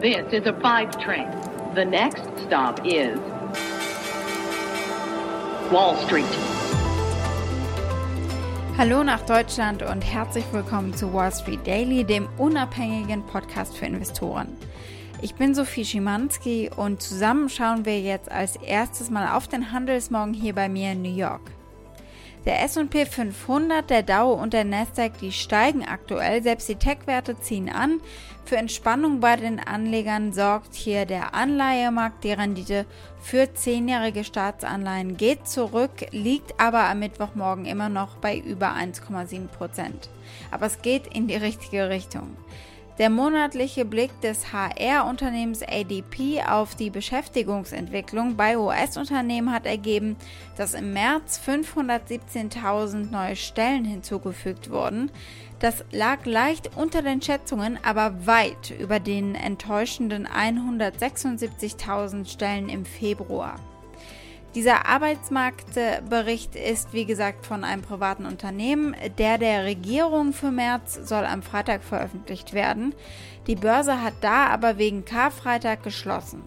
This is a five train. The next stop is Wall Street. Hallo nach Deutschland und herzlich willkommen zu Wall Street Daily, dem unabhängigen Podcast für Investoren. Ich bin Sophie Schimanski und zusammen schauen wir jetzt als erstes mal auf den Handelsmorgen hier bei mir in New York. Der S&P 500, der Dow und der Nasdaq, die steigen aktuell, selbst die Tech-Werte ziehen an. Für Entspannung bei den Anlegern sorgt hier der Anleihemarkt. Die Rendite für zehnjährige Staatsanleihen geht zurück, liegt aber am Mittwochmorgen immer noch bei über 1,7 Prozent. Aber es geht in die richtige Richtung. Der monatliche Blick des HR-Unternehmens ADP auf die Beschäftigungsentwicklung bei US-Unternehmen hat ergeben, dass im März 517.000 neue Stellen hinzugefügt wurden. Das lag leicht unter den Schätzungen, aber weit über den enttäuschenden 176.000 Stellen im Februar. Dieser Arbeitsmarktbericht ist, wie gesagt, von einem privaten Unternehmen. Der der Regierung für März soll am Freitag veröffentlicht werden. Die Börse hat da aber wegen Karfreitag geschlossen.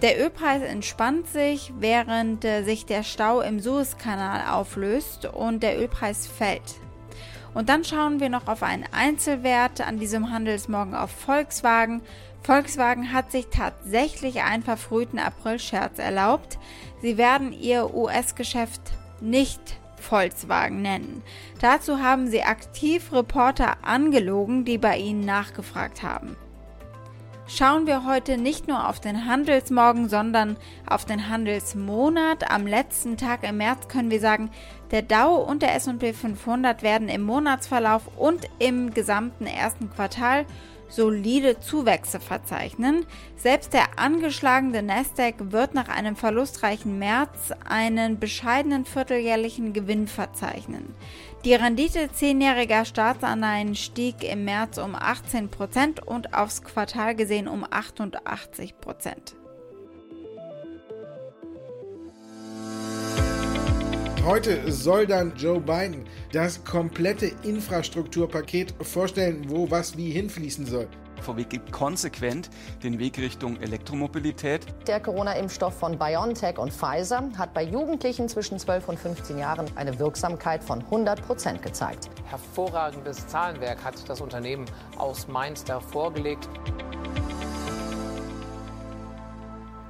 Der Ölpreis entspannt sich, während sich der Stau im Suezkanal auflöst und der Ölpreis fällt. Und dann schauen wir noch auf einen Einzelwert an diesem Handelsmorgen auf Volkswagen. Volkswagen hat sich tatsächlich einen verfrühten April-Scherz erlaubt. Sie werden ihr US-Geschäft nicht Volkswagen nennen. Dazu haben sie aktiv Reporter angelogen, die bei ihnen nachgefragt haben. Schauen wir heute nicht nur auf den Handelsmorgen, sondern auf den Handelsmonat. Am letzten Tag im März können wir sagen, der Dow und der S&P 500 werden im Monatsverlauf und im gesamten ersten Quartal solide Zuwächse verzeichnen. Selbst der angeschlagene Nasdaq wird nach einem verlustreichen März einen bescheidenen vierteljährlichen Gewinn verzeichnen. Die Rendite zehnjähriger Staatsanleihen stieg im März um 18 Prozent und aufs Quartal gesehen um 88 Heute soll dann Joe Biden das komplette Infrastrukturpaket vorstellen, wo was wie hinfließen soll. VW geht konsequent den Weg Richtung Elektromobilität. Der Corona-Impfstoff von BioNTech und Pfizer hat bei Jugendlichen zwischen 12 und 15 Jahren eine Wirksamkeit von 100 Prozent gezeigt. Hervorragendes Zahlenwerk hat das Unternehmen aus Mainz da vorgelegt.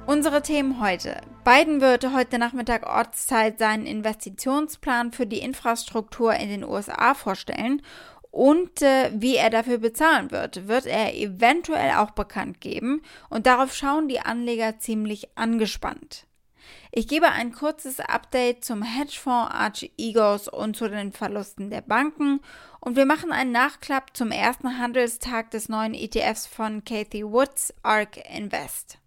Unsere Themen heute. Biden wird heute Nachmittag Ortszeit seinen Investitionsplan für die Infrastruktur in den USA vorstellen und äh, wie er dafür bezahlen wird, wird er eventuell auch bekannt geben und darauf schauen die Anleger ziemlich angespannt. Ich gebe ein kurzes Update zum Hedgefonds Arch Egos und zu den Verlusten der Banken und wir machen einen Nachklapp zum ersten Handelstag des neuen ETFs von Kathy Woods, ARK Invest.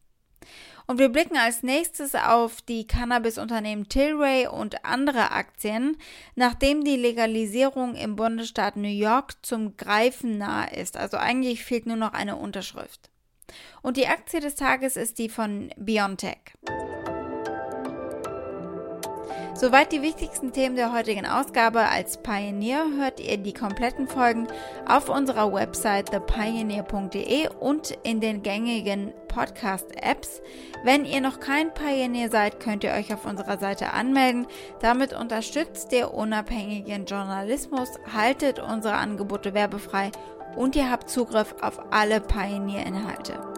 Und wir blicken als nächstes auf die Cannabis-Unternehmen Tilray und andere Aktien, nachdem die Legalisierung im Bundesstaat New York zum Greifen nahe ist. Also eigentlich fehlt nur noch eine Unterschrift. Und die Aktie des Tages ist die von BioNTech. Soweit die wichtigsten Themen der heutigen Ausgabe. Als Pioneer hört ihr die kompletten Folgen auf unserer Website thepioneer.de und in den gängigen Podcast-Apps. Wenn ihr noch kein Pioneer seid, könnt ihr euch auf unserer Seite anmelden. Damit unterstützt ihr unabhängigen Journalismus, haltet unsere Angebote werbefrei und ihr habt Zugriff auf alle Pioneer-Inhalte.